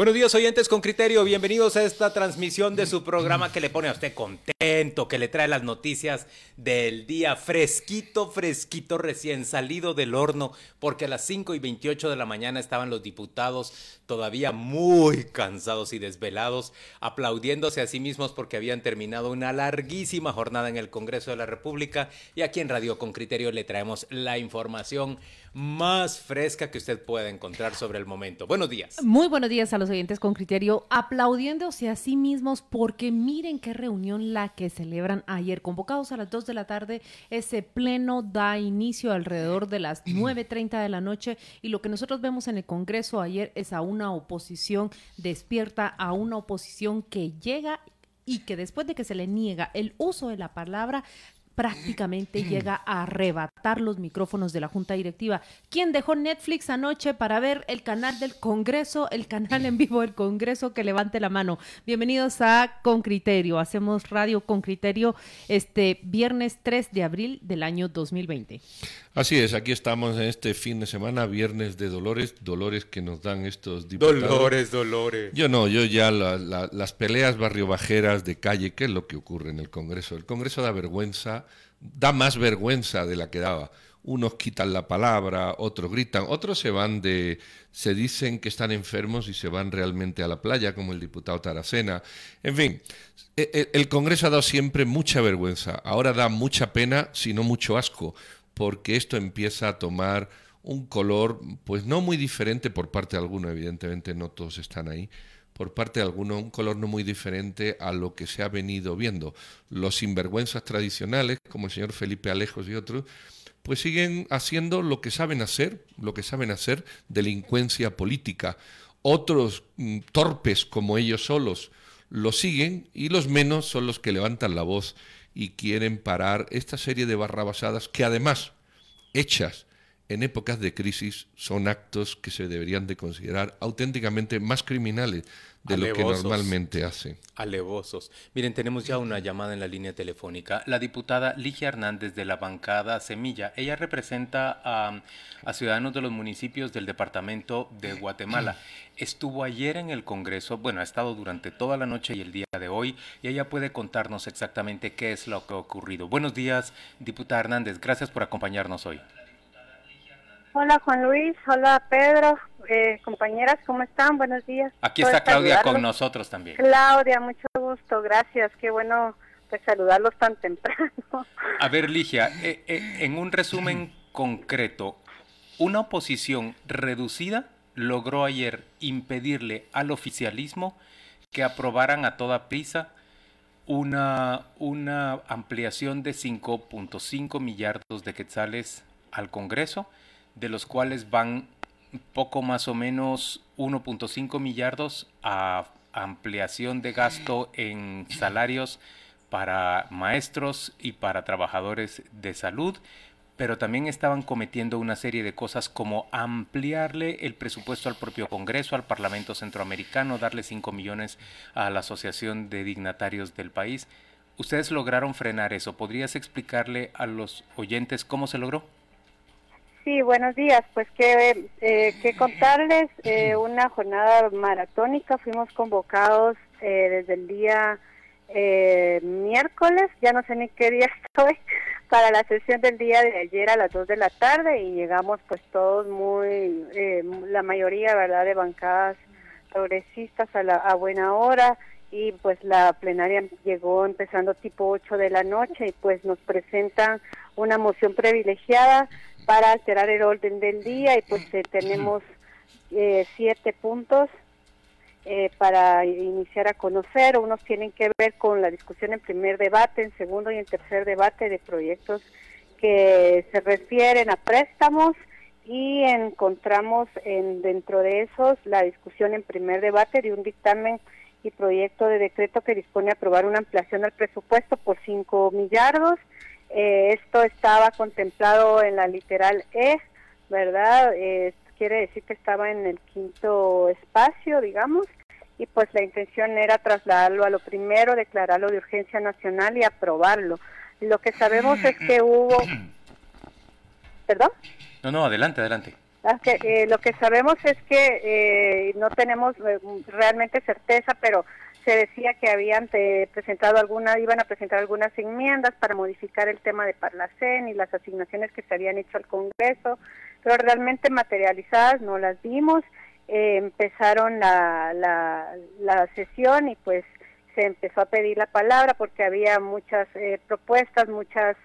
Buenos días oyentes con criterio, bienvenidos a esta transmisión de su programa que le pone a usted contento, que le trae las noticias del día fresquito, fresquito, recién salido del horno, porque a las 5 y 28 de la mañana estaban los diputados todavía muy cansados y desvelados, aplaudiéndose a sí mismos porque habían terminado una larguísima jornada en el Congreso de la República. Y aquí en Radio con criterio le traemos la información más fresca que usted pueda encontrar sobre el momento. Buenos días. Muy buenos días a los oyentes con criterio, aplaudiéndose a sí mismos porque miren qué reunión la que celebran ayer. Convocados a las 2 de la tarde, ese pleno da inicio alrededor de las 9.30 de la noche y lo que nosotros vemos en el Congreso ayer es a una oposición despierta, a una oposición que llega y que después de que se le niega el uso de la palabra, prácticamente llega a arrebatar los micrófonos de la Junta Directiva. ¿Quién dejó Netflix anoche para ver el canal del Congreso, el canal en vivo del Congreso? Que levante la mano. Bienvenidos a Con Criterio. Hacemos radio con criterio este viernes 3 de abril del año 2020. Así es, aquí estamos en este fin de semana, viernes de dolores, dolores que nos dan estos diputados. Dolores, dolores. Yo no, yo ya las peleas barriobajeras de calle, ¿qué es lo que ocurre en el Congreso? El Congreso da vergüenza, da más vergüenza de la que daba. Unos quitan la palabra, otros gritan, otros se van de, se dicen que están enfermos y se van realmente a la playa, como el diputado Taracena. En fin, e, e, el Congreso ha dado siempre mucha vergüenza, ahora da mucha pena, si no mucho asco, porque esto empieza a tomar un color, pues no muy diferente por parte de alguno, evidentemente no todos están ahí, por parte de alguno un color no muy diferente a lo que se ha venido viendo. Los sinvergüenzas tradicionales, como el señor Felipe Alejos y otros, pues siguen haciendo lo que saben hacer, lo que saben hacer, delincuencia política. Otros mm, torpes como ellos solos lo siguen y los menos son los que levantan la voz y quieren parar esta serie de barrabasadas que además, hechas en épocas de crisis, son actos que se deberían de considerar auténticamente más criminales de lo que normalmente hace. Alevosos. Miren, tenemos ya una llamada en la línea telefónica. La diputada Ligia Hernández de la bancada Semilla. Ella representa a, a ciudadanos de los municipios del departamento de Guatemala. Estuvo ayer en el Congreso, bueno, ha estado durante toda la noche y el día de hoy, y ella puede contarnos exactamente qué es lo que ha ocurrido. Buenos días, diputada Hernández. Gracias por acompañarnos hoy. Hola Juan Luis, hola Pedro, eh, compañeras, ¿cómo están? Buenos días. Aquí está Claudia con nosotros también. Claudia, mucho gusto, gracias, qué bueno pues saludarlos tan temprano. A ver, Ligia, eh, eh, en un resumen concreto, una oposición reducida logró ayer impedirle al oficialismo que aprobaran a toda prisa una, una ampliación de 5.5 millardos de quetzales al Congreso de los cuales van poco más o menos 1.5 millardos a ampliación de gasto en salarios para maestros y para trabajadores de salud, pero también estaban cometiendo una serie de cosas como ampliarle el presupuesto al propio Congreso, al Parlamento Centroamericano, darle 5 millones a la Asociación de Dignatarios del país. ¿Ustedes lograron frenar eso? ¿Podrías explicarle a los oyentes cómo se logró? Sí, buenos días. Pues que, eh, que contarles eh, una jornada maratónica. Fuimos convocados eh, desde el día eh, miércoles, ya no sé ni qué día estoy, para la sesión del día de ayer a las 2 de la tarde y llegamos pues todos muy, la mayoría, ¿verdad?, de bancadas progresistas a, la, a buena hora y pues la plenaria llegó empezando tipo 8 de la noche y pues nos presentan una moción privilegiada para alterar el orden del día y pues eh, tenemos eh, siete puntos eh, para iniciar a conocer. Unos tienen que ver con la discusión en primer debate, en segundo y en tercer debate de proyectos que se refieren a préstamos y encontramos en, dentro de esos la discusión en primer debate de un dictamen y proyecto de decreto que dispone a aprobar una ampliación del presupuesto por 5 millardos eh, esto estaba contemplado en la literal E, ¿verdad? Eh, quiere decir que estaba en el quinto espacio, digamos, y pues la intención era trasladarlo a lo primero, declararlo de urgencia nacional y aprobarlo. Lo que sabemos es que hubo... ¿Perdón? No, no, adelante, adelante. Eh, lo que sabemos es que eh, no tenemos eh, realmente certeza, pero se decía que habían presentado alguna, iban a presentar algunas enmiendas para modificar el tema de Parlacén y las asignaciones que se habían hecho al Congreso, pero realmente materializadas no las vimos. empezaron la, la, la, sesión y pues se empezó a pedir la palabra porque había muchas propuestas, muchas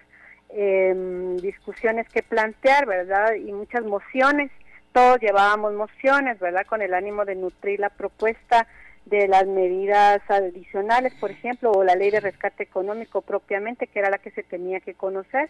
eh, discusiones que plantear, ¿verdad? Y muchas mociones. Todos llevábamos mociones, ¿verdad? Con el ánimo de nutrir la propuesta de las medidas adicionales, por ejemplo, o la ley de rescate económico propiamente, que era la que se tenía que conocer,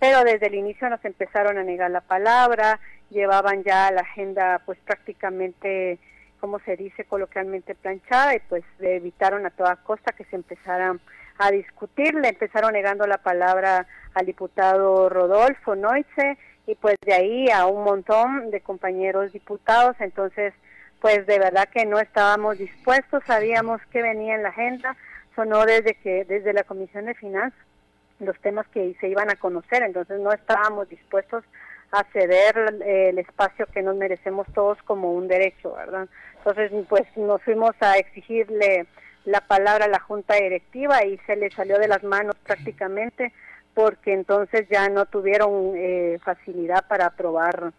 pero desde el inicio nos empezaron a negar la palabra, llevaban ya la agenda pues prácticamente, como se dice coloquialmente, planchada y pues evitaron a toda costa que se empezara a discutir, le empezaron negando la palabra al diputado Rodolfo Noitze y pues de ahí a un montón de compañeros diputados, entonces pues de verdad que no estábamos dispuestos, sabíamos que venía en la agenda, sonó desde que desde la Comisión de Finanzas los temas que se iban a conocer, entonces no estábamos dispuestos a ceder el espacio que nos merecemos todos como un derecho, ¿verdad? Entonces, pues nos fuimos a exigirle la palabra a la junta directiva y se le salió de las manos prácticamente porque entonces ya no tuvieron eh, facilidad para aprobar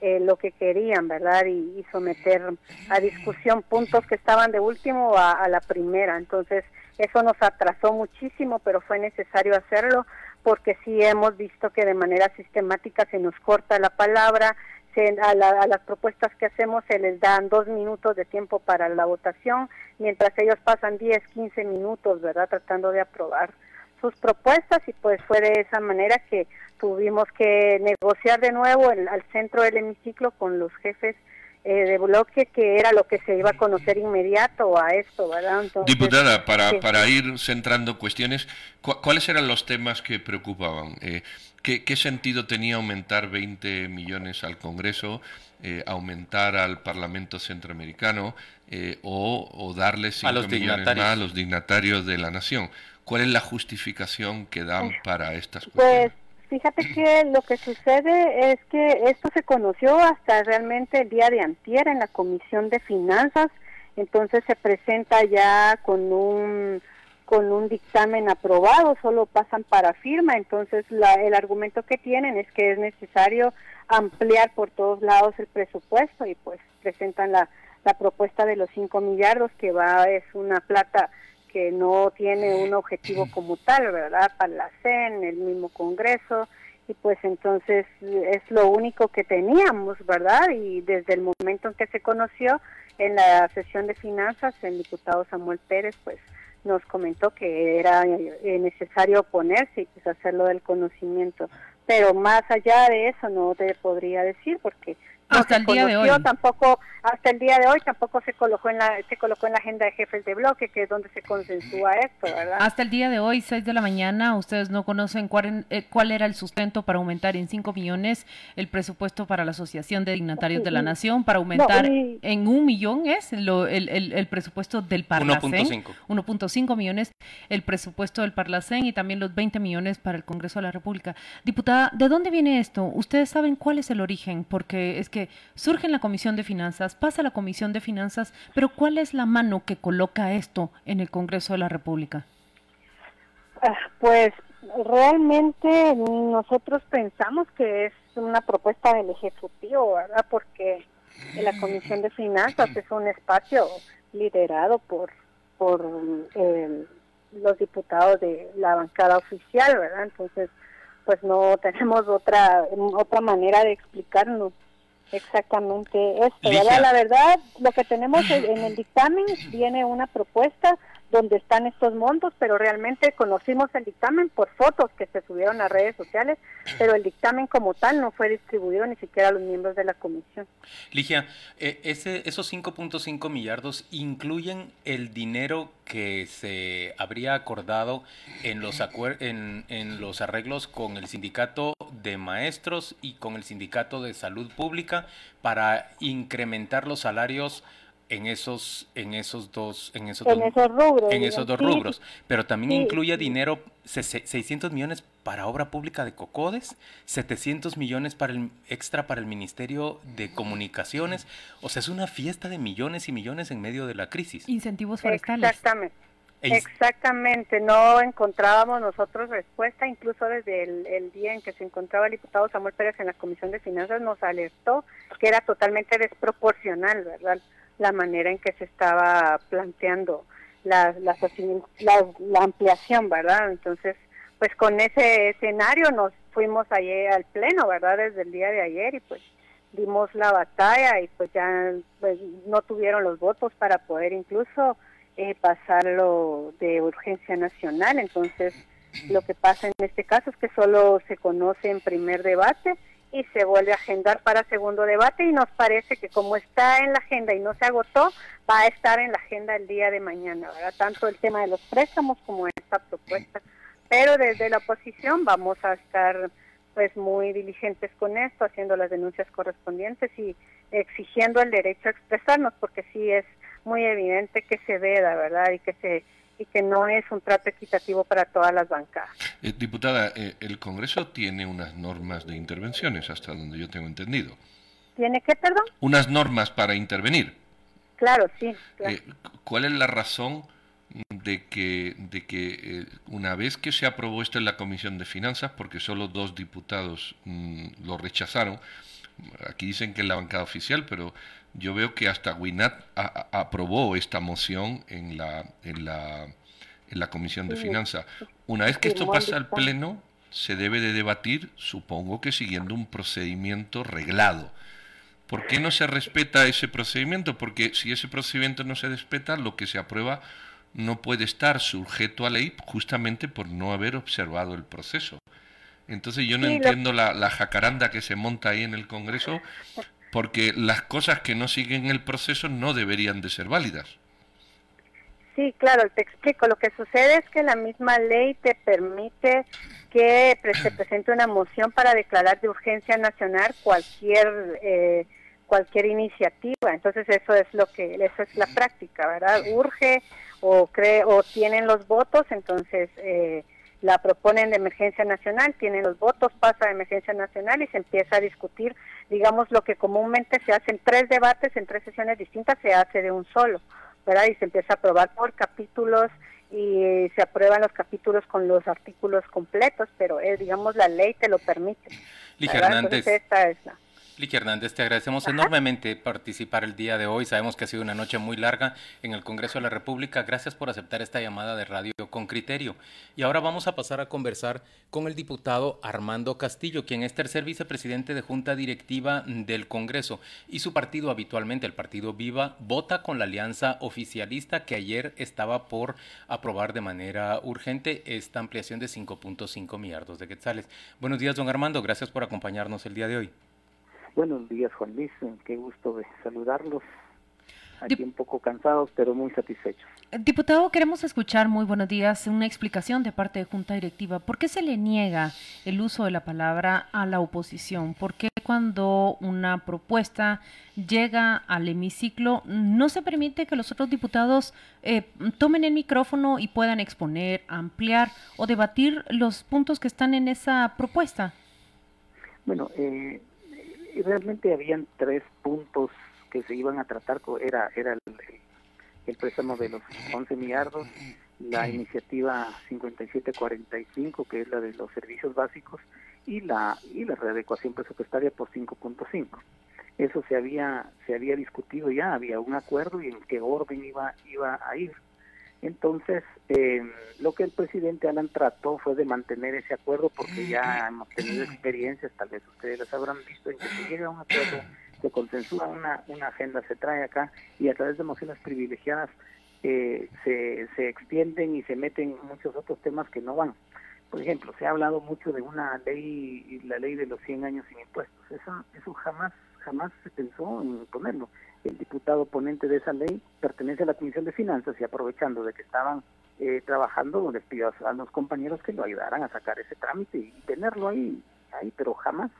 eh, lo que querían, ¿verdad? Y, someter a discusión puntos que estaban de último a, la primera. Entonces, eso nos atrasó muchísimo, pero fue necesario hacerlo porque sí hemos visto que de manera sistemática se nos corta la palabra, se, a, a, las propuestas que hacemos se les dan dos minutos de tiempo para la votación, mientras ellos pasan 10, 15 minutos, ¿verdad?, tratando de aprobar sus propuestas y pues fue de esa manera que tuvimos que negociar de nuevo al centro del hemiciclo con los jefes eh, de bloque que era lo que se iba a conocer inmediato a esto, ¿verdad? Diputada, para, para ir centrando cuestiones, ¿cuáles eran los temas que preocupaban? Eh, ¿qué, ¿qué, sentido tenía aumentar 20 millones al Congreso, eh, aumentar al Parlamento Centroamericano o, o, darle 5 millones más a los dignatarios de la nación? ¿Cuál es la justificación que dan para estas cuestiones? Pues fíjate que lo que sucede es que esto se conoció hasta realmente el día de antier en la Comisión de Finanzas, entonces se presenta ya con un con un dictamen aprobado, solo pasan para firma, entonces la, el argumento que tienen es que es necesario ampliar por todos lados el presupuesto y pues presentan la, la propuesta de los 5 millardos que va es una plata que no tiene un objetivo como tal, ¿verdad? Para la CEN, el mismo Congreso, y pues entonces es lo único que teníamos, ¿verdad? Y desde el momento en que se conoció en la sesión de finanzas, el diputado Samuel Pérez, pues nos comentó que era eh, necesario oponerse y pues hacerlo del conocimiento. Pero más allá de eso no te podría decir porque hasta el día de hoy. tampoco hasta el día de hoy tampoco se colocó en la se colocó en la agenda de jefes de bloque que es donde se consensúa esto verdad hasta el día de hoy 6 de la mañana ustedes no conocen cuál, eh, cuál era el sustento para aumentar en 5 millones el presupuesto para la asociación de dignatarios de la nación para aumentar en un millón es lo, el, el, presupuesto del Parlacén. 1.5 millones el presupuesto del Parlacén y también los 20 millones para el Congreso de la República. Diputada de dónde viene esto ustedes saben cuál es el origen porque es que surge en la Comisión de Finanzas, pasa a la Comisión de Finanzas, pero ¿cuál es la mano que coloca esto en el Congreso de la República? Ah, pues realmente nosotros pensamos que es una propuesta del Ejecutivo, ¿verdad? Porque la Comisión de Finanzas es un espacio liderado por, por eh, los diputados de la bancada oficial, ¿verdad? Entonces, pues no tenemos otra otra manera de explicarnos Exactamente, esto, La verdad, lo que tenemos en el dictamen viene una propuesta donde están estos montos, pero realmente conocimos el dictamen por fotos que se subieron a redes sociales, pero el dictamen como tal no fue distribuido ni siquiera a los miembros de la comisión. Ligia, eh, ese, esos 5.5 millardos incluyen el dinero que se habría acordado en los, en, en los arreglos con el sindicato de maestros y con el sindicato de salud pública para incrementar los salarios en esos en esos dos en esos, en dos, esos rubros. en esos dos sí. rubros, pero también Sí, incluye sí. dinero se- se- 600 millones para obra pública de Cocodes, 700 millones para el extra para el Ministerio de Comunicaciones, o sea, es una fiesta de millones y millones en medio de la crisis. Incentivos forestales. Exactamente. E Exactamente, no encontrábamos nosotros respuesta, incluso desde el, el día en que se encontraba el diputado Samuel Pérez en la Comisión de Finanzas nos alertó que era totalmente desproporcional, ¿verdad? La manera en que se estaba planteando la, la, ampliación, ¿verdad? Entonces, pues con ese escenario nos fuimos ayer al pleno, ¿verdad? Desde el día de ayer y pues dimos la batalla y pues ya pues, no tuvieron los votos para poder incluso eh, pasarlo de urgencia nacional. Entonces, lo que pasa en este caso es que solo se conoce en primer debate y se vuelve a agendar para segundo debate y nos parece que como está en la agenda y no se agotó, va a estar en la agenda el día de mañana, ¿verdad? Tanto el tema de los préstamos como esta propuesta. Pero desde la oposición vamos a estar pues muy diligentes con esto, haciendo las denuncias correspondientes y exigiendo el derecho a expresarnos, porque sí es muy evidente que se veda, ¿verdad? Y que se y que no es un trato equitativo para todas las bancadas. Eh, diputada, eh, el Congreso tiene unas normas de intervenciones, hasta donde yo tengo entendido. ¿Tiene que, perdón? Unas normas para intervenir. Claro, sí. claro. Eh, ¿Cuál es la razón de que, de que una vez que se aprobó esto en la Comisión de Finanzas, porque solo dos diputados mm, lo rechazaron, aquí dicen que es la bancada oficial, pero yo veo que hasta Winat a- a- aprobó esta moción en la, en la, en la Comisión de Sí. Finanzas. Una vez que esto pasa al. Pleno, se debe de debatir, supongo que siguiendo un procedimiento reglado. ¿Por qué no se respeta ese procedimiento? Porque si ese procedimiento no se respeta, lo que se aprueba no puede estar sujeto a ley justamente por no haber observado el proceso. Entonces yo no Sí, lo- entiendo la, la jacaranda que se monta ahí en el Congreso, porque las cosas que no siguen el proceso no deberían de ser válidas. Sí, claro, te explico. Lo que sucede es que la misma ley te permite que se presente una moción para declarar de urgencia nacional cualquier eh, cualquier iniciativa. Entonces eso es lo que eso es la práctica, ¿verdad? Urge o cree o tienen los votos, entonces eh, la proponen de emergencia nacional, tienen los votos, pasa de emergencia nacional y se empieza a discutir, digamos, lo que comúnmente se hace en tres debates, en tres sesiones distintas, se hace de un solo. ¿verdad? Y se empieza a aprobar por capítulos y se aprueban los capítulos con los artículos completos, pero eh, digamos la ley te lo permite. Ligia ¿verdad? Hernández, Entonces esta es la... Ligia Hernández, te agradecemos Ajá. enormemente participar el día de hoy. Sabemos que ha sido una noche muy larga en el Congreso de la República. Gracias por aceptar esta llamada de radio con criterio. Y ahora vamos a pasar a conversar con el diputado Armando Castillo, quien es tercer vicepresidente de Junta Directiva del Congreso. Y su partido habitualmente, el partido Viva, vota con la alianza oficialista que ayer estaba por aprobar de manera urgente esta ampliación de 5.5 millardos de quetzales. Buenos días, don Armando. Gracias por acompañarnos el día de hoy. Buenos días, Juan Luis. Qué gusto de saludarlos. Aquí Dip- un poco cansados, pero muy satisfechos. Diputado, queremos escuchar, muy buenos días, una explicación de parte de Junta Directiva. ¿Por qué se le niega el uso de la palabra a la oposición? ¿Por qué cuando una propuesta llega al hemiciclo no se permite que los otros diputados eh, tomen el micrófono y puedan exponer, ampliar o debatir los puntos que están en esa propuesta? Bueno, eh, eh, realmente habían tres puntos que se iban a tratar. Era, era el, el préstamo de los 11 millardos, la iniciativa 5745, que es la de los servicios básicos, y la y la readecuación presupuestaria por 5.5. Eso se había se había discutido ya, había un acuerdo y en qué orden iba iba a ir. Entonces, eh, lo que el presidente Alan trató fue de mantener ese acuerdo porque ya hemos tenido experiencias, tal vez ustedes las habrán visto, en que se llega a un acuerdo, se consensúa una, una agenda, se trae acá y a través de mociones privilegiadas eh, se, se extienden y se meten muchos otros temas que no van. Por ejemplo, se ha hablado mucho de una ley, la ley de los 100 años sin impuestos. Eso, eso jamás, jamás se pensó en ponerlo el diputado ponente de esa ley pertenece a la Comisión de Finanzas y aprovechando de que estaban eh, trabajando, les pido a, los compañeros que lo ayudaran a sacar ese trámite y tenerlo ahí, ahí pero jamás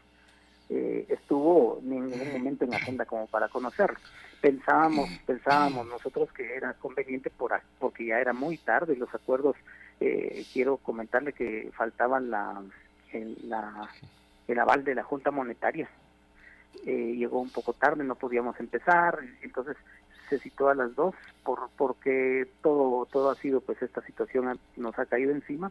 eh, estuvo ni en ningún momento en agenda como para conocerlo. pensábamos pensábamos nosotros que era conveniente por porque ya era muy tarde los acuerdos eh, quiero comentarle que faltaban la el, la el aval de la Junta Monetaria eh, llegó un poco tarde no podíamos empezar entonces se citó a las dos por porque todo todo ha sido pues esta situación nos ha caído encima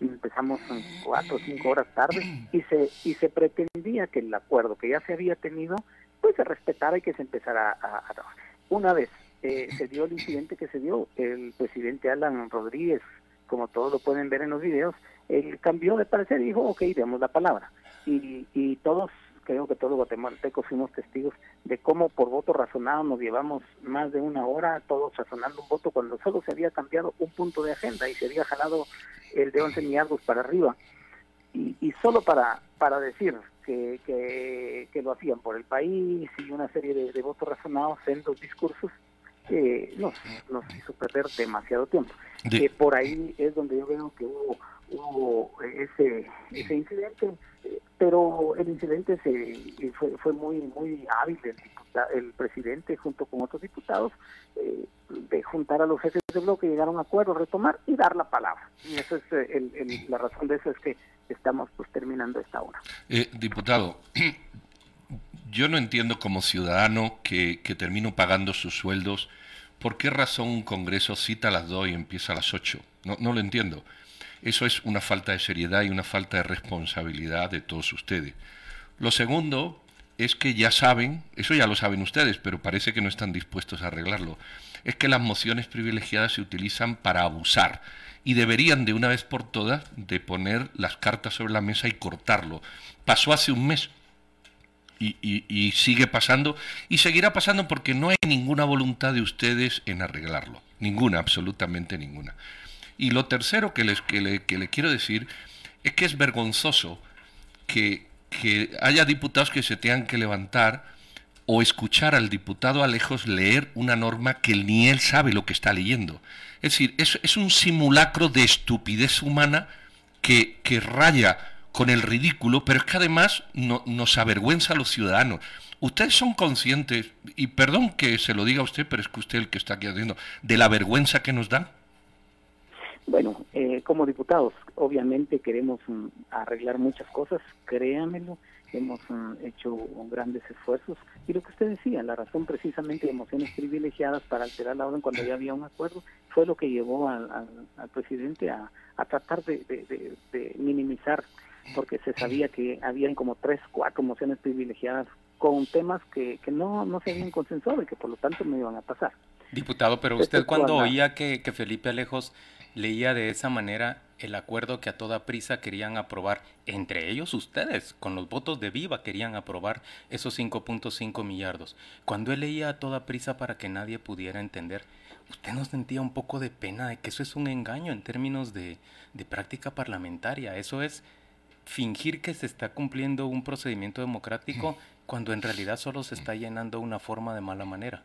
y empezamos cuatro o cinco horas tarde y se y se pretendía que el acuerdo que ya se había tenido pues se respetara y que se empezara a, trabajar. Una vez eh, se dio el incidente que se dio, el presidente Alan Rodríguez, como todos lo pueden ver en los videos, él cambió de parecer y dijo, ok, demos la palabra. Y, y todos, creo que todos los guatemaltecos fuimos testigos de cómo por voto razonado nos llevamos más de una hora todos razonando un voto cuando solo se había cambiado un punto de agenda y se había jalado el de 11 millardos para arriba. Y, y solo para, para decir que, que, lo hacían por el país y una serie de, votos razonados en los discursos que nos, nos hizo perder demasiado tiempo. que por ahí es donde yo veo que hubo, hubo ese, ese incidente, pero el incidente se, fue, fue muy muy hábil el, el presidente junto con otros diputados eh, de juntar a los jefes de bloque, llegaron a acuerdo, retomar y dar la palabra. Y eso es eh, la razón de eso es que estamos pues terminando esta hora. Eh, diputado, yo no entiendo como ciudadano que, termino pagando sus sueldos, ¿por qué razón un Congreso cita a las 2 y empieza a las 8? No, no lo entiendo. Eso es una falta de seriedad y una falta de responsabilidad de todos ustedes. Lo segundo es que ya saben, eso ya lo saben ustedes, pero parece que no están dispuestos a arreglarlo, es que las mociones privilegiadas se utilizan para abusar y deberían de una vez por todas de poner las cartas sobre la mesa y cortarlo. Pasó hace un mes y, y, sigue pasando y seguirá pasando porque no hay ninguna voluntad de ustedes en arreglarlo. Ninguna, absolutamente ninguna. Y lo tercero que, les, que, le, que quiero decir es que es vergonzoso que, que haya diputados que se tengan que levantar o escuchar al diputado Alejos leer una norma que ni él sabe lo que está leyendo. Es decir, es, es un simulacro de estupidez humana que, que, raya con el ridículo, pero es que además no, nos avergüenza a los ciudadanos. Ustedes son conscientes, y perdón que se lo diga a usted, pero es que usted el que está aquí haciendo, de la vergüenza que nos da. Bueno, eh, como diputados, obviamente queremos mm, arreglar muchas cosas, créanmelo, hemos mm, hecho grandes esfuerzos. Y lo que usted decía, la razón precisamente de emociones privilegiadas para alterar la orden cuando ya había un acuerdo, fue lo que llevó al, presidente a, tratar de, minimizar, porque se sabía que habían como tres, cuatro mociones privilegiadas con temas que, que no, no se habían consensuado y que por lo tanto no iban a pasar. Diputado, pero usted cuando oía que, que Felipe Alejos leía de esa manera el acuerdo que a toda prisa querían aprobar, entre ellos ustedes, con los votos de Viva querían aprobar esos 5.5 millardos. Cuando él leía a toda prisa para que nadie pudiera entender, usted no sentía un poco de pena de que eso es un engaño en términos de, de práctica parlamentaria. Eso es fingir que se está cumpliendo un procedimiento democrático cuando en realidad solo se está llenando una forma de mala manera.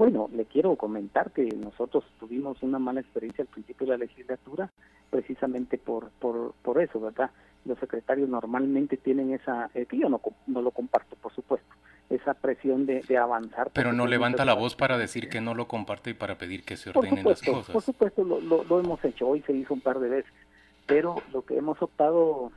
Bueno, le quiero comentar que nosotros tuvimos una mala experiencia al principio de la legislatura, precisamente por, por, por eso, ¿verdad? Los secretarios normalmente tienen esa, eh, que yo no, no lo comparto, por supuesto, esa presión de, de avanzar. Pero no levanta la voz para decir que no lo comparte y para pedir que se ordenen las cosas. Por supuesto, lo, lo, lo, hemos hecho, hoy se hizo un par de veces, pero lo que hemos optado,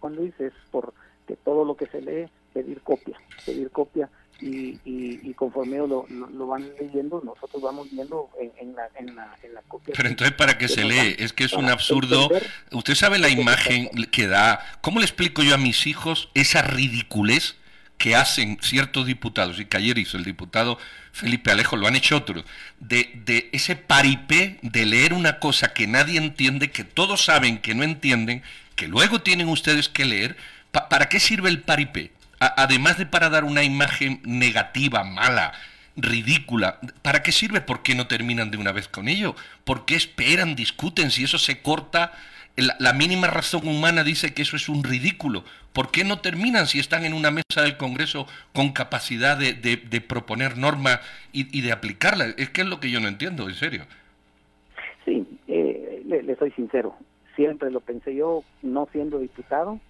cuando dice, es por que todo lo que se lee, pedir copia, pedir copia y, y, conforme lo, lo, van leyendo, nosotros vamos viendo en, la, en, la, en la copia. Pero entonces, ¿para qué se lee? Es que es un absurdo. Usted sabe la imagen que da. ¿Cómo le explico yo a mis hijos esa ridiculez que hacen ciertos diputados? Y que ayer hizo el diputado Felipe Alejo, lo han hecho otros. De, de ese paripé de leer una cosa que nadie entiende, que todos saben que no entienden, que luego tienen ustedes que leer. ¿Para qué sirve el paripé? Además de para dar una imagen negativa, mala, ridícula, ¿para qué sirve? ¿Por qué no terminan de una vez con ello? ¿Por qué esperan, discuten? Si eso se corta, la, mínima razón humana dice que eso es un ridículo. ¿Por qué no terminan si están en una mesa del Congreso con capacidad de, proponer normas y, de aplicarlas? Es que es lo que yo no entiendo, en serio. Sí, eh, le soy sincero. Siempre lo pensé yo, no siendo diputado,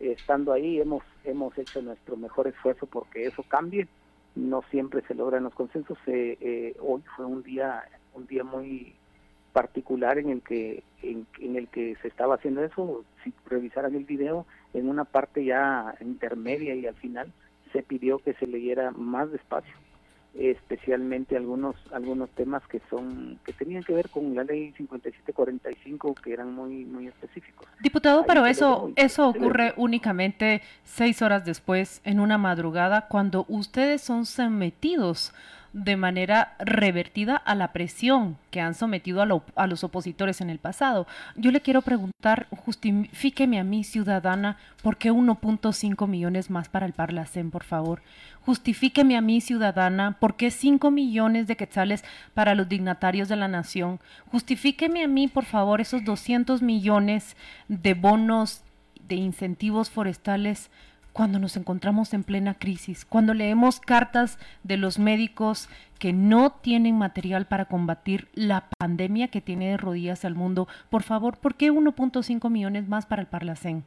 estando ahí hemos hemos hecho nuestro mejor esfuerzo porque eso cambie. No siempre se logran los consensos. Eh, hoy fue un día un día muy particular en el que en, en, el que se estaba haciendo eso. Si revisaran el video en una parte ya intermedia y al final se pidió que se leyera más despacio especialmente algunos algunos temas que son que tenían que ver con la ley 5745 que eran muy muy específicos. Diputado pero eso eso ocurre únicamente seis horas después en una madrugada cuando ustedes son sometidos de manera revertida a la presión que han sometido a, los opositores en el pasado. Yo le quiero preguntar, justifíqueme a mí, ciudadana, ¿por qué 1.5 millones más para el Parlacén, por favor? Justifíqueme a mí, ciudadana, ¿por qué 5 millones de quetzales para los dignatarios de la nación? Justifíqueme a mí, por favor, esos 200 millones de bonos de incentivos forestales cuando nos encontramos en plena crisis, cuando leemos cartas de los médicos que no tienen material para combatir la pandemia que tiene de rodillas al mundo. Por favor, ¿por qué 1.5 millones más para el Parlacén?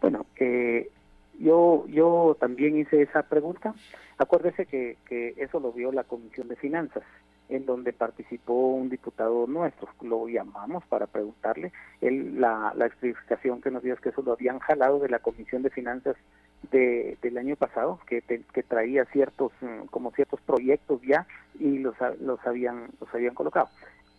Bueno, eh, yo, yo también hice esa pregunta. Acuérdese que, que eso lo vio la Comisión de Finanzas en donde participó un diputado nuestro. Lo llamamos para preguntarle. Él, la, la explicación que nos dio es que eso lo habían jalado de la Comisión de Finanzas de, del año pasado, que, que traía ciertos, mm, como ciertos proyectos ya y los, los, habían, los habían colocado.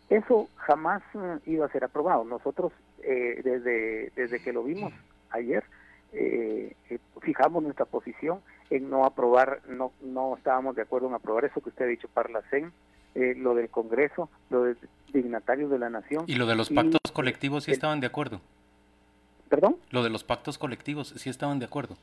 Eso jamás mm, iba a ser aprobado. Nosotros, eh, desde, desde que lo vimos ayer, eh, eh, fijamos nuestra posición en no aprobar, no, no estábamos de acuerdo en aprobar eso que usted ha dicho, Parlacén, eh, lo del Congreso, lo de dignatarios de la Nación. ¿Y lo de los pactos colectivos sí estaban de acuerdo? ¿Perdón? Lo de los pactos colectivos sí estaban de acuerdo.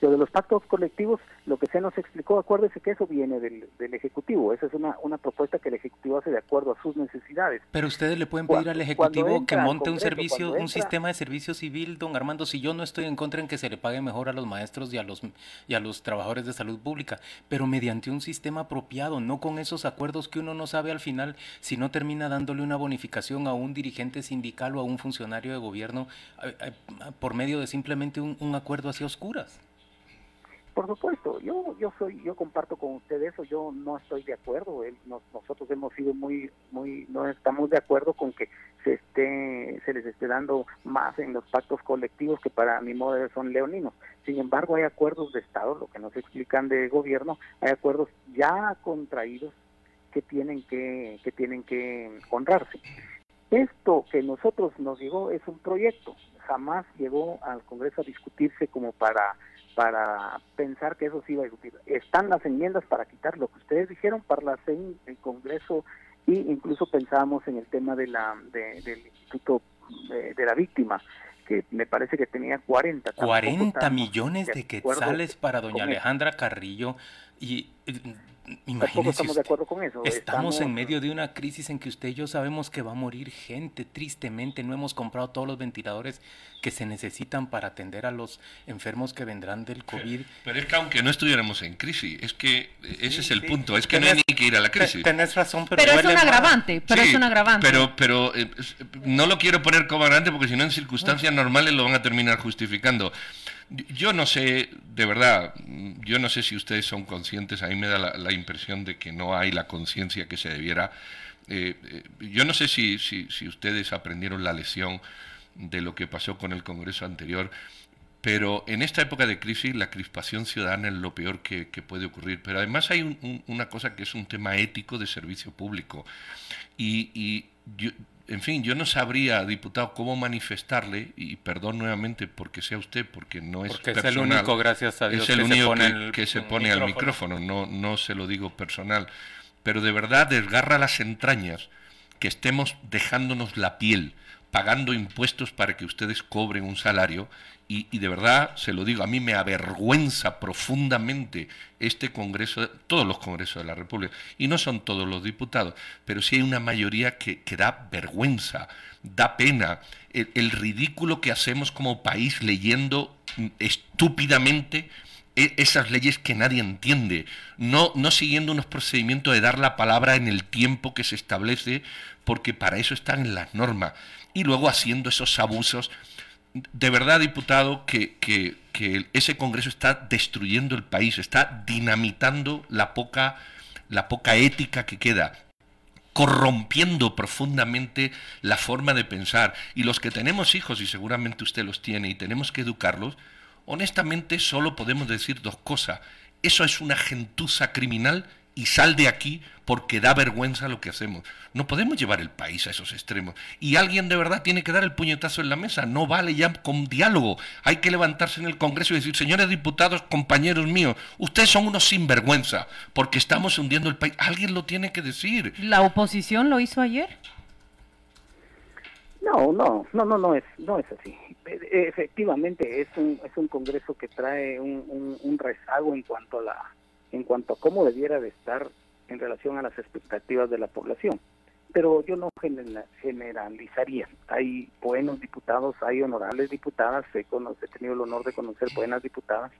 Lo de los pactos colectivos, lo que se nos explicó, acuérdese que eso viene del, Ejecutivo, esa es una, una propuesta que el Ejecutivo hace de acuerdo a sus necesidades. Pero ustedes le pueden pedir al Ejecutivo que monte un servicio, un sistema de servicio civil, don Armando, si yo no estoy en contra en que se le pague mejor a los maestros y a los, y a los trabajadores de salud pública, pero mediante un sistema apropiado, no con esos acuerdos que uno no sabe al final si no termina dándole una bonificación a un dirigente sindical o a un funcionario de gobierno eh, eh, por medio de simplemente un, un acuerdo hacia oscuras. Por supuesto, yo yo soy yo comparto con usted eso, yo no estoy de acuerdo, nosotros hemos sido muy muy no estamos de acuerdo con que se esté se les esté dando más en los pactos colectivos que para mi modo de ver son leoninos. Sin embargo, hay acuerdos de estado, lo que nos explican de gobierno, hay acuerdos ya contraídos que tienen que que tienen que honrarse. Esto que nosotros nos llegó es un proyecto, jamás llegó al Congreso a discutirse como para para pensar que eso sí iba a discutir. Están las enmiendas para quitar lo que ustedes dijeron para la en el Congreso y incluso pensábamos en el tema de la del Instituto de, de, la Víctima que me parece que tenía 40. 40 millones de quetzales para doña Alejandra Carrillo y Imagínese estamos de acuerdo con eso. Estamos, en medio de una crisis en que usted y yo sabemos que va a morir gente. Tristemente, no hemos comprado todos los ventiladores que se necesitan para atender a los enfermos que vendrán del COVID. Pero es que aunque no estuviéramos en crisis, es que ese es el punto. Es que no hay ni que ir a la crisis. Tenés razón, pero, pero es un agravante. Pero es un agravante. Pero, pero eh, no lo quiero poner como agravante porque si no en circunstancias normales lo van a terminar justificando. Yo no sé, de verdad, yo no sé si ustedes son conscientes, a mí me da la, impresión de que no hay la conciencia que se debiera. Eh, eh, yo no sé si, si, ustedes aprendieron la lección de lo que pasó con el Congreso anterior, pero en esta época de crisis la crispación ciudadana es lo peor que, puede ocurrir. Pero además hay una cosa que es un tema ético de servicio público. Y, y yo, en fin, yo no sabría, diputado, cómo manifestarle, y perdón nuevamente porque sea usted, porque no es porque es el único, gracias a Dios, es el único que, se pone al micrófono, no, no se lo digo personal, pero de verdad desgarra las entrañas que estemos dejándonos la piel, pagando impuestos para que ustedes cobren un salario. Y, de verdad, se lo digo, a mí me avergüenza profundamente este Congreso, todos los Congresos de la República, y no son todos los diputados, pero sí hay una mayoría que, da vergüenza, da pena, el, ridículo que hacemos como país leyendo estúpidamente e, esas leyes que nadie entiende, no, no siguiendo unos procedimientos de dar la palabra en el tiempo que se establece, porque para eso están las normas, y luego haciendo esos abusos de verdad, diputado, que, que, ese Congreso está destruyendo el país, está dinamitando la poca, la poca ética que queda, corrompiendo profundamente la forma de pensar. Y los que tenemos hijos, y seguramente usted los tiene, y tenemos que educarlos, honestamente solo podemos decir dos cosas. Eso es una gentuza criminal y sal de aquí porque da vergüenza lo que hacemos. No podemos llevar el país a esos extremos. Y alguien de verdad tiene que dar el puñetazo en la mesa. No vale ya con diálogo. Hay que levantarse en el Congreso y decir, señores diputados, compañeros míos, ustedes son unos sinvergüenza porque estamos hundiendo el país. Alguien lo tiene que decir. ¿La oposición lo hizo ayer? No, no, no, no, no es, no es así. Efectivamente es un, es un Congreso que trae un, un rezago en cuanto a la en cuanto a cómo debiera de estar en relación a las expectativas de la población. Pero yo no generalizaría. Hay buenos diputados, hay honorables diputadas, he, tenido el honor de conocer buenas diputadas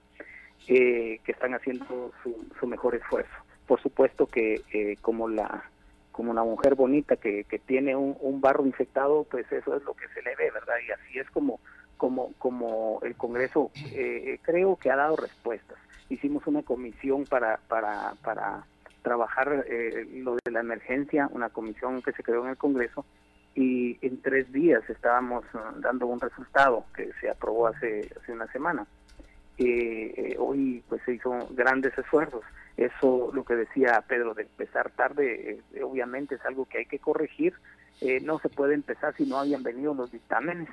eh, que están haciendo su, mejor esfuerzo. Por supuesto que eh, como la como una mujer bonita que, que tiene un, barro infectado, pues eso es lo que se le ve, ¿verdad? Y así es como como como el Congreso eh, creo que ha dado respuestas hicimos una comisión para, para, para trabajar eh, lo de la emergencia, una comisión que se creó en el Congreso, y en tres días estábamos uh, dando un resultado que se aprobó hace, hace una semana. Eh, hoy pues se hizo grandes esfuerzos. Eso, lo que decía Pedro, de empezar tarde, eh, obviamente es algo que hay que corregir. no se puede empezar si no habían venido los dictámenes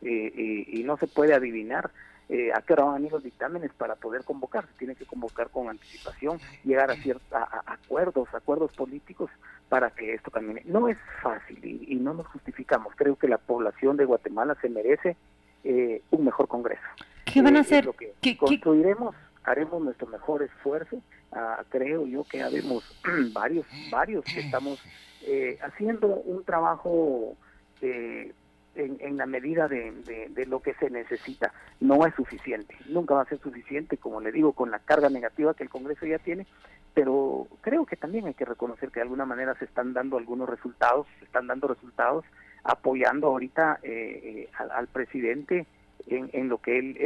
y no se puede adivinar eh, a qué hora van a venir los dictámenes para poder convocar. Se tiene que convocar con anticipación, llegar a, ciertos acuerdos, acuerdos políticos para que esto camine. No es fácil y, no nos justificamos. Creo que la población de Guatemala se merece eh, un mejor Congreso. ¿Qué van a eh, hacer? Lo que construiremos, haremos nuestro mejor esfuerzo. Ah, creo yo que habemos varios, varios que estamos eh, haciendo un trabajo eh, en, la medida de, lo que se necesita. No es suficiente, nunca va a ser suficiente, como le digo, con la carga negativa que el Congreso ya tiene, pero creo que también hay que reconocer que de alguna manera se están dando algunos resultados, se están dando resultados apoyando ahorita eh, eh, al, presidente en, lo que él,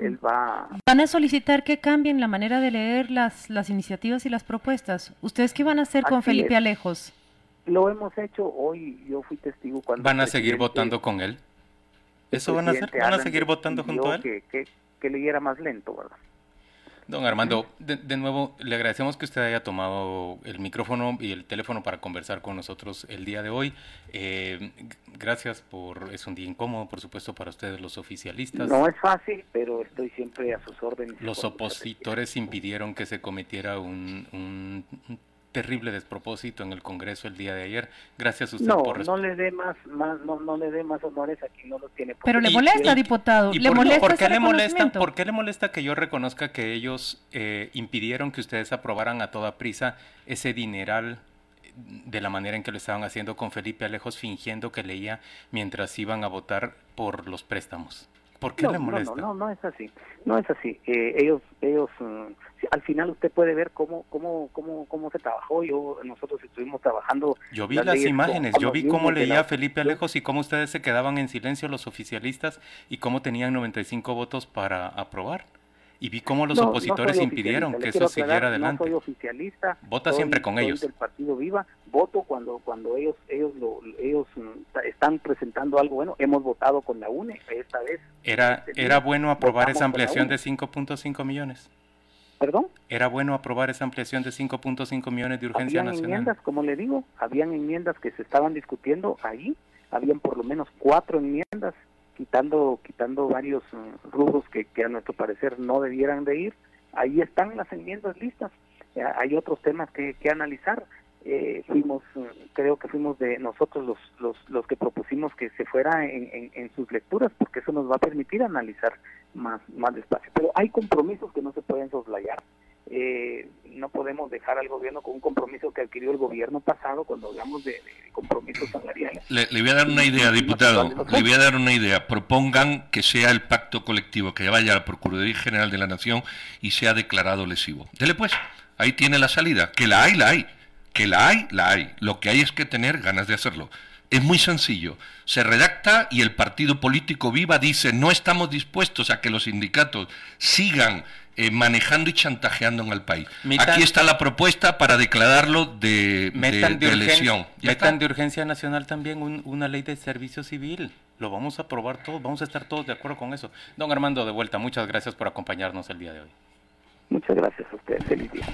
él, va... ¿Van a solicitar que cambien la manera de leer las, las iniciativas y las propuestas? ¿Ustedes qué van a hacer con Felipe Alejos? Lo hemos hecho hoy, yo fui testigo cuando... ¿Van a seguir votando con él? ¿Eso van a hacer? ¿Van a seguir votando junto a él? Que, que, que leyera más lento, ¿verdad? Don Armando, de, nuevo le agradecemos que usted haya tomado el micrófono y el teléfono para conversar con nosotros el día de hoy. Eh, gracias por, es un día incómodo, por supuesto, para ustedes los oficialistas. No es fácil, pero estoy siempre a sus órdenes. Los opositores impidieron que se cometiera un, un terrible despropósito en el Congreso el día de ayer. Gracias a usted no, por no le dé más, más no, no, le dé más honores a quien no lo tiene. Pero le molesta, diputado. ¿Le por, molesta ¿por qué le molesta? ¿Por qué le molesta que yo reconozca que ellos eh, impidieron que ustedes aprobaran a toda prisa ese dineral de la manera en que lo estaban haciendo con Felipe Alejos fingiendo que leía mientras iban a votar por los préstamos? ¿Por qué no, le molesta? No, no, no, es así. No es así. Eh, ellos, ellos, mm, al final usted puede ver cómo, cómo, cómo, cómo se trabajó. Yo, nosotros estuvimos trabajando. Yo vi las, imágenes, yo vi cómo leía Felipe Alejos y cómo ustedes se quedaban en silencio los oficialistas y cómo tenían 95 votos para aprobar. Y vi cómo los opositores impidieron que eso siguiera adelante. No soy oficialista. Vota siempre con ellos. del Partido Viva. Voto cuando cuando ellos ellos lo, ellos mm, están presentando algo bueno. Hemos votado con la UNE esta vez. Era este era bueno aprobar esa ampliación de 5.5 millones. ¿Perdón? Era bueno aprobar esa ampliación de 5.5 millones de urgencia habían nacional. enmiendas, como le digo, habían enmiendas que se estaban discutiendo ahí. Habían por lo menos cuatro enmiendas quitando quitando varios mm, rubros que, a nuestro parecer no debieran de ir. Ahí están las enmiendas listas. Eh, hay otros temas que, que analizar. Eh, fuimos, mm, creo que fuimos de nosotros los, los, los que propusimos que se fuera en, en, en, sus lecturas, porque eso nos va a permitir analizar más, más despacio. Pero hay compromisos que no se pueden soslayar eh, no podemos dejar al gobierno con un compromiso que adquirió el gobierno pasado cuando hablamos de, compromisos salariales. Le, voy a dar una idea, diputado, le voy a dar una idea. Propongan que sea el pacto colectivo, que vaya a la Procuraduría General de la Nación y sea declarado lesivo. Dele pues, ahí tiene la salida. Que la hay, la hay. Que la hay, la hay. Lo que hay es que tener ganas de hacerlo. Es muy sencillo. Se redacta y el partido político Viva dice no estamos dispuestos a que los sindicatos sigan eh, manejando y chantajeando en el país. Aquí está la propuesta para declararlo de, metan de, elección. Metan de urgencia nacional también una ley de servicio civil. Lo vamos a aprobar todos, vamos a estar todos de acuerdo con eso. Don Armando, de vuelta, muchas gracias por acompañarnos el día de hoy. Muchas gracias a usted. Feliz día.